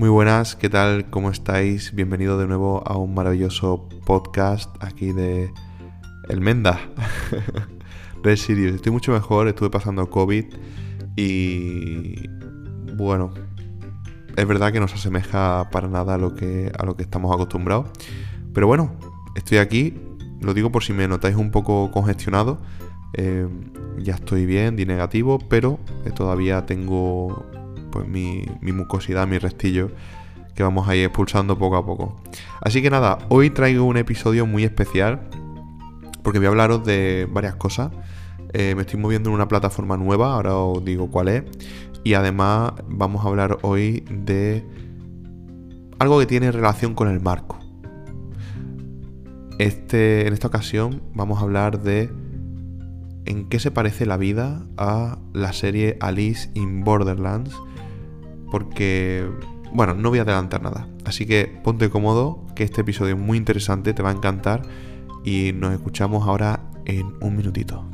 Muy buenas, ¿qué tal? ¿Cómo estáis? Bienvenido de nuevo a un maravilloso podcast aquí de El Menda. Estoy mucho mejor, estuve pasando COVID y bueno, es verdad que no se asemeja para nada a lo que, a lo que estamos acostumbrados. Pero bueno, estoy aquí, lo digo por si me notáis un poco congestionado. Eh, ya estoy bien, di negativo, pero todavía tengo pues mi, mucosidad, mi restillo que vamos a ir expulsando poco a poco. Así que nada, hoy traigo un episodio muy especial porque voy a hablaros de varias cosas. Eh, me estoy moviendo en una plataforma nueva, ahora os digo cuál es. Y además vamos a hablar hoy de algo que tiene relación con el marco. Este, en esta ocasión vamos a hablar de en qué se parece la vida a la serie Alice in Borderlands porque, bueno, no voy a adelantar nada. Así que ponte cómodo, que este episodio es muy interesante, te va a encantar y nos escuchamos ahora en un minutito.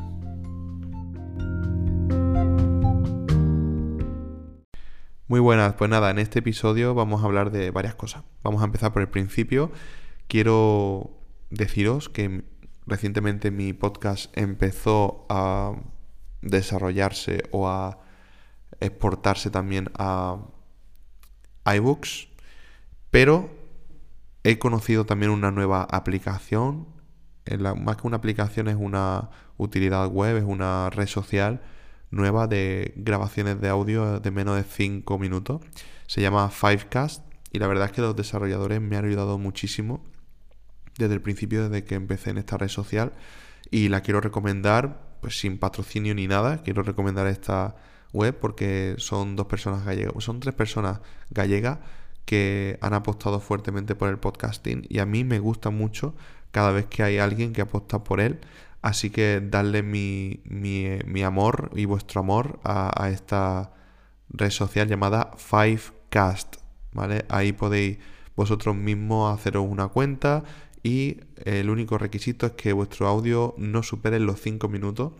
Muy buenas, pues nada, en este episodio vamos a hablar de varias cosas. Vamos a empezar por el principio. Quiero deciros que recientemente mi podcast empezó a desarrollarse o a exportarse también a iBooks, pero he conocido también una nueva aplicación. más que una aplicación es una utilidad web, es una red social nueva de grabaciones de audio de menos de 5 minutos. Se llama Fivecast y la verdad es que los desarrolladores me han ayudado muchísimo desde el principio, desde que empecé en esta red social y la quiero recomendar pues sin patrocinio ni nada. Quiero recomendar esta web porque son dos personas gallegas, son tres personas gallegas que han apostado fuertemente por el podcasting y a mí me gusta mucho cada vez que hay alguien que apuesta por él. Así que darle mi, mi, amor y vuestro amor a, a, esta red social llamada Fivecast. ¿vale? Ahí podéis vosotros mismos haceros una cuenta y el único requisito es que vuestro audio no supere los 5 minutos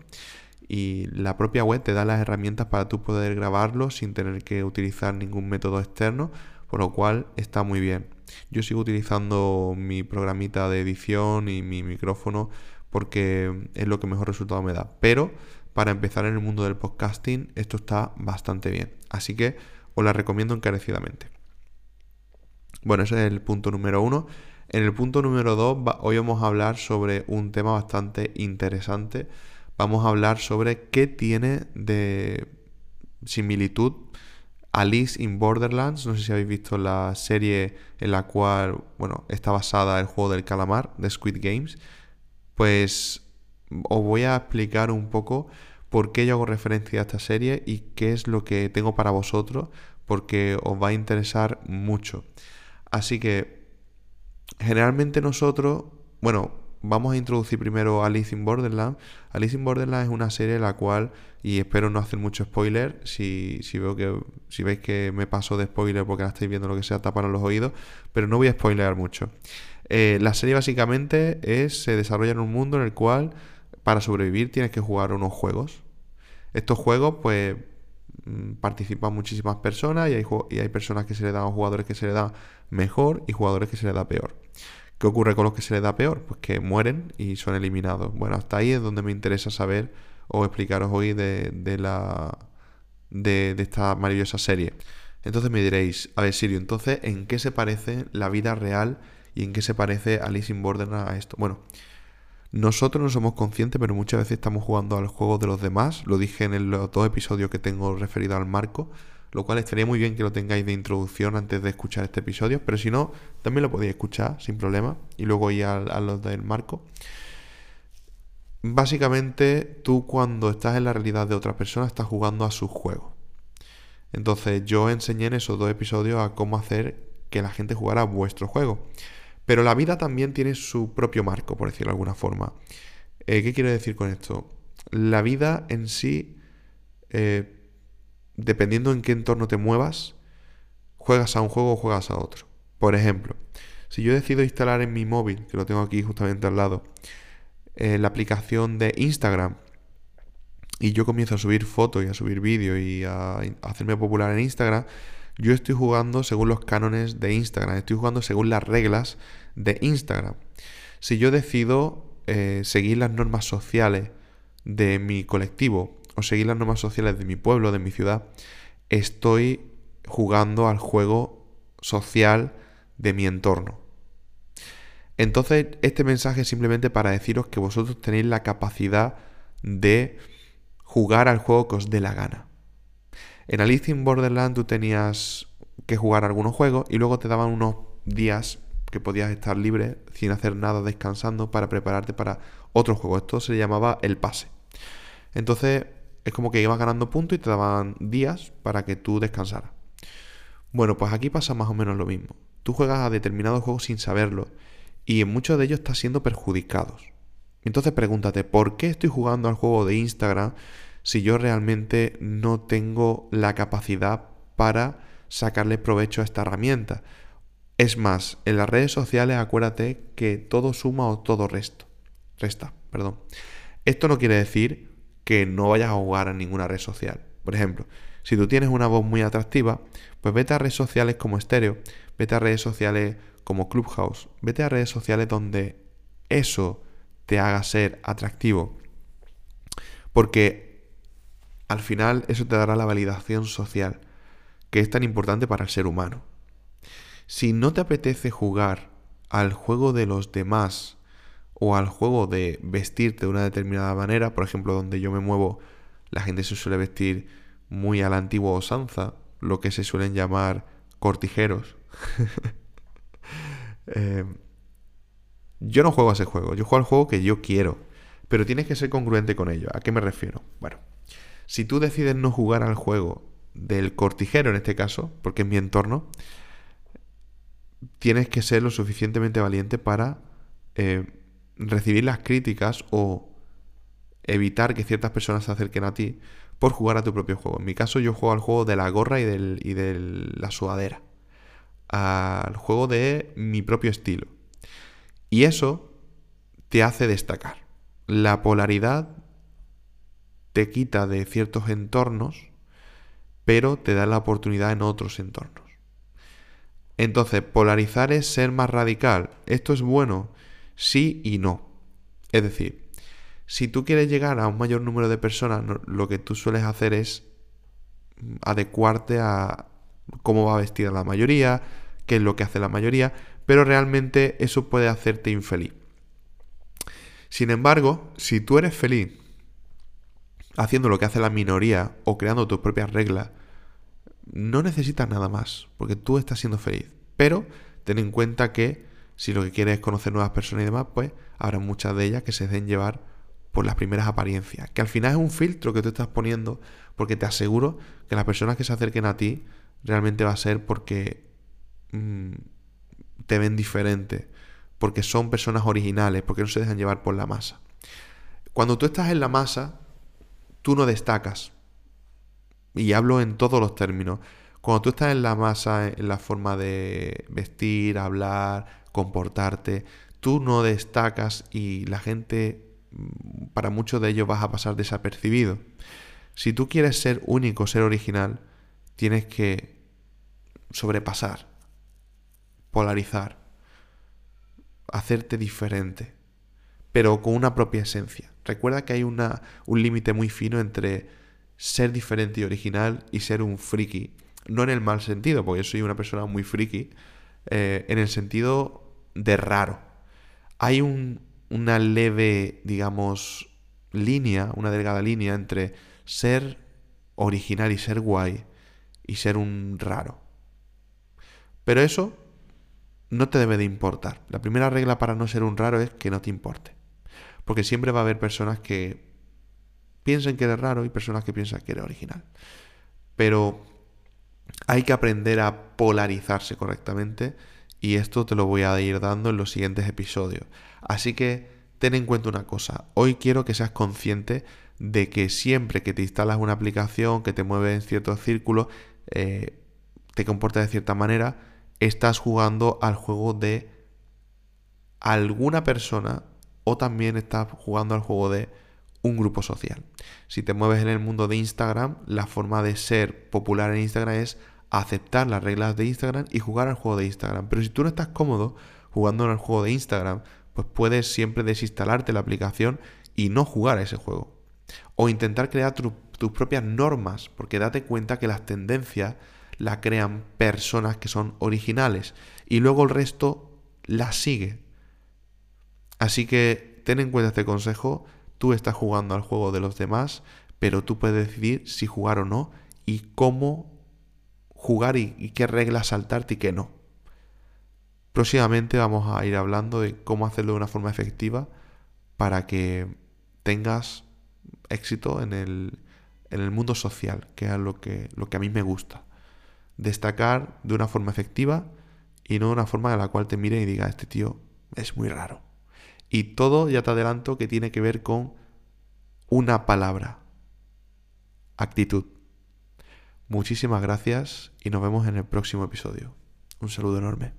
y la propia web te da las herramientas para tú poder grabarlo sin tener que utilizar ningún método externo, por lo cual está muy bien. Yo sigo utilizando mi programita de edición y mi micrófono porque es lo que mejor resultado me da. Pero para empezar en el mundo del podcasting esto está bastante bien. Así que os la recomiendo encarecidamente. Bueno, ese es el punto número uno. En el punto número dos, hoy vamos a hablar sobre un tema bastante interesante vamos a hablar sobre qué tiene de similitud Alice in Borderlands. No sé si habéis visto la serie en la cual, bueno, está basada el juego del calamar de Squid Games. Pues os voy a explicar un poco por qué yo hago referencia a esta serie y qué es lo que tengo para vosotros, porque os va a interesar mucho. Así que, generalmente nosotros, bueno, vamos a introducir primero Alice in Borderland. Alice in Borderland es una serie la cual, y espero no hacer mucho spoiler, si, veo que si veis que me paso de spoiler porque la estáis viendo lo que sea, taparos los oídos, pero no voy a spoilear mucho. Eh, la serie básicamente es, se desarrolla en un mundo en el cual para sobrevivir tienes que jugar unos juegos. Estos juegos, pues, mm, participan muchísimas personas y hay, personas que se le dan jugadores que se le da mejor y jugadores que se le da peor. ¿Qué ocurre con los que se les da peor? Pues que mueren y son eliminados. Bueno, hasta ahí es donde me interesa saber o explicaros hoy de, la de, esta maravillosa serie. Entonces me diréis, a ver Sirio, entonces, ¿en qué se parece la vida real y en qué se parece Alice in Borderlands a esto? Bueno, nosotros no somos conscientes, pero muchas veces estamos jugando al juego de los demás. Lo dije en los dos episodios que tengo referido al marco lo cual estaría muy bien que lo tengáis de introducción antes de escuchar este episodio, pero si no, también lo podéis escuchar sin problema y luego ir a, los del marco. Básicamente, tú cuando estás en la realidad de otra persona estás jugando a su juego. Entonces, yo enseñé en esos dos episodios a cómo hacer que la gente jugara a vuestro juego. Pero la vida también tiene su propio marco, por decirlo de alguna forma. Eh, ¿Qué quiero decir con esto? La vida en sí eh, dependiendo en qué entorno te muevas, juegas a un juego o juegas a otro. Por ejemplo, si yo decido instalar en mi móvil, que lo tengo aquí justamente al lado, eh, la aplicación de Instagram, y yo comienzo a subir fotos y a subir vídeos y a, hacerme popular en Instagram, Yo estoy jugando según los cánones de Instagram, estoy jugando según las reglas de Instagram. Si yo decido eh, seguir las normas sociales de mi colectivo o seguir las normas sociales de mi pueblo, de mi ciudad, estoy jugando al juego social de mi entorno. Entonces, este mensaje es simplemente para deciros que vosotros tenéis la capacidad de jugar al juego que os dé la gana. En Alice in Borderland tú tenías que jugar algunos juegos y luego te daban unos días que podías estar libre sin hacer nada descansando para prepararte para otro juego. Esto se llamaba el pase. Entonces es como que ibas ganando puntos y te daban días para que tú descansaras. Bueno, pues aquí pasa más o menos lo mismo. Tú juegas a determinados juegos sin saberlo y en muchos de ellos estás siendo perjudicados. Entonces pregúntate, ¿por qué estoy jugando al juego de Instagram si yo realmente no tengo la capacidad para sacarle provecho a esta herramienta? Es más, en las redes sociales acuérdate que todo suma o todo resto. Resta, perdón. Esto no quiere decir que no vayas a jugar a ninguna red social. Por ejemplo, si tú tienes una voz muy atractiva, pues vete a redes sociales como Stereo, vete a redes sociales como Clubhouse, vete a redes sociales donde eso te haga ser atractivo. Porque al final eso te dará la validación social, que es tan importante para el ser humano. Si no te apetece jugar al juego de los demás o al juego de vestirte de una determinada manera, por ejemplo, donde yo me muevo, la gente se suele vestir muy a la antigua usanza, lo que se suelen llamar cortijeros. Eh, yo no juego a ese juego, yo juego al juego que yo quiero, pero tienes que ser congruente con ello. ¿A qué me refiero? Bueno, si tú decides no jugar al juego del cortijero en este caso, porque es mi entorno, tienes que ser lo suficientemente valiente para eh, recibir las críticas o evitar que ciertas personas se acerquen a ti por jugar a tu propio juego. En mi caso yo juego al juego de la gorra y, de la sudadera al juego de mi propio estilo. Y eso te hace destacar. La polaridad te quita de ciertos entornos, pero te da la oportunidad en otros entornos. Entonces, polarizar es ser más radical. ¿Esto es bueno? Sí y no. Es decir, si tú quieres llegar a un mayor número de personas, lo que tú sueles hacer es adecuarte a, cómo va vestida la mayoría, qué es lo que hace la mayoría, pero realmente eso puede hacerte infeliz. Sin embargo, si tú eres feliz haciendo lo que hace la minoría o creando tus propias reglas, no necesitas nada más, porque tú estás siendo feliz. Pero ten en cuenta que si lo que quieres es conocer nuevas personas y demás, pues habrá muchas de ellas que se den llevar por las primeras apariencias, que al final es un filtro que tú estás poniendo, porque te aseguro que las personas que se acerquen a ti realmente va a ser porque mm, te ven diferente, porque son personas originales, porque no se dejan llevar por la masa. Cuando tú estás en la masa, tú no destacas. Y hablo en todos los términos. Cuando tú estás en la masa, en la forma de vestir, hablar, comportarte, tú no destacas y la gente, mm, para muchos de ellos vas a pasar desapercibido. Si tú quieres ser único, ser original, tienes que sobrepasar, polarizar, hacerte diferente, pero con una propia esencia. Recuerda que hay una, un límite muy fino entre ser diferente y original y ser un friki. No en el mal sentido, porque yo soy una persona muy friki, eh, en el sentido de raro. Hay un, una leve, digamos, línea, una delgada línea entre ser original y ser guay y ser un raro. Pero eso no te debe de importar. La primera regla para no ser un raro es que no te importe. Porque siempre va a haber personas que piensen que eres raro y personas que piensan que eres original. Pero hay que aprender a polarizarse correctamente y esto te lo voy a ir dando en los siguientes episodios. Así que ten en cuenta una cosa. Hoy quiero que seas consciente de que siempre que te instalas una aplicación que te mueve en ciertos círculos, eh, te comporta de cierta manera, estás jugando al juego de alguna persona o también estás jugando al juego de un grupo social. Si te mueves en el mundo de Instagram, la forma de ser popular en Instagram es aceptar las reglas de Instagram y jugar al juego de Instagram. Pero si tú no estás cómodo jugando el juego de Instagram, pues puedes siempre desinstalarte la aplicación y no jugar a ese juego. O intentar crear tus propias normas, porque date cuenta que las tendencias las crean personas que son originales y luego el resto las sigue. Así que ten en cuenta este consejo, tú estás jugando al juego de los demás, pero tú puedes decidir si jugar o no y cómo jugar y, qué reglas saltarte y qué no. Próximamente vamos a ir hablando de cómo hacerlo de una forma efectiva para que tengas éxito en el, en el mundo social, que es lo que, lo que a mí me gusta. Destacar de una forma efectiva y no de una forma en la cual te mire y diga, este tío es muy raro. Y todo, ya te adelanto, que tiene que ver con una palabra. Actitud. Muchísimas gracias y nos vemos en el próximo episodio. Un saludo enorme.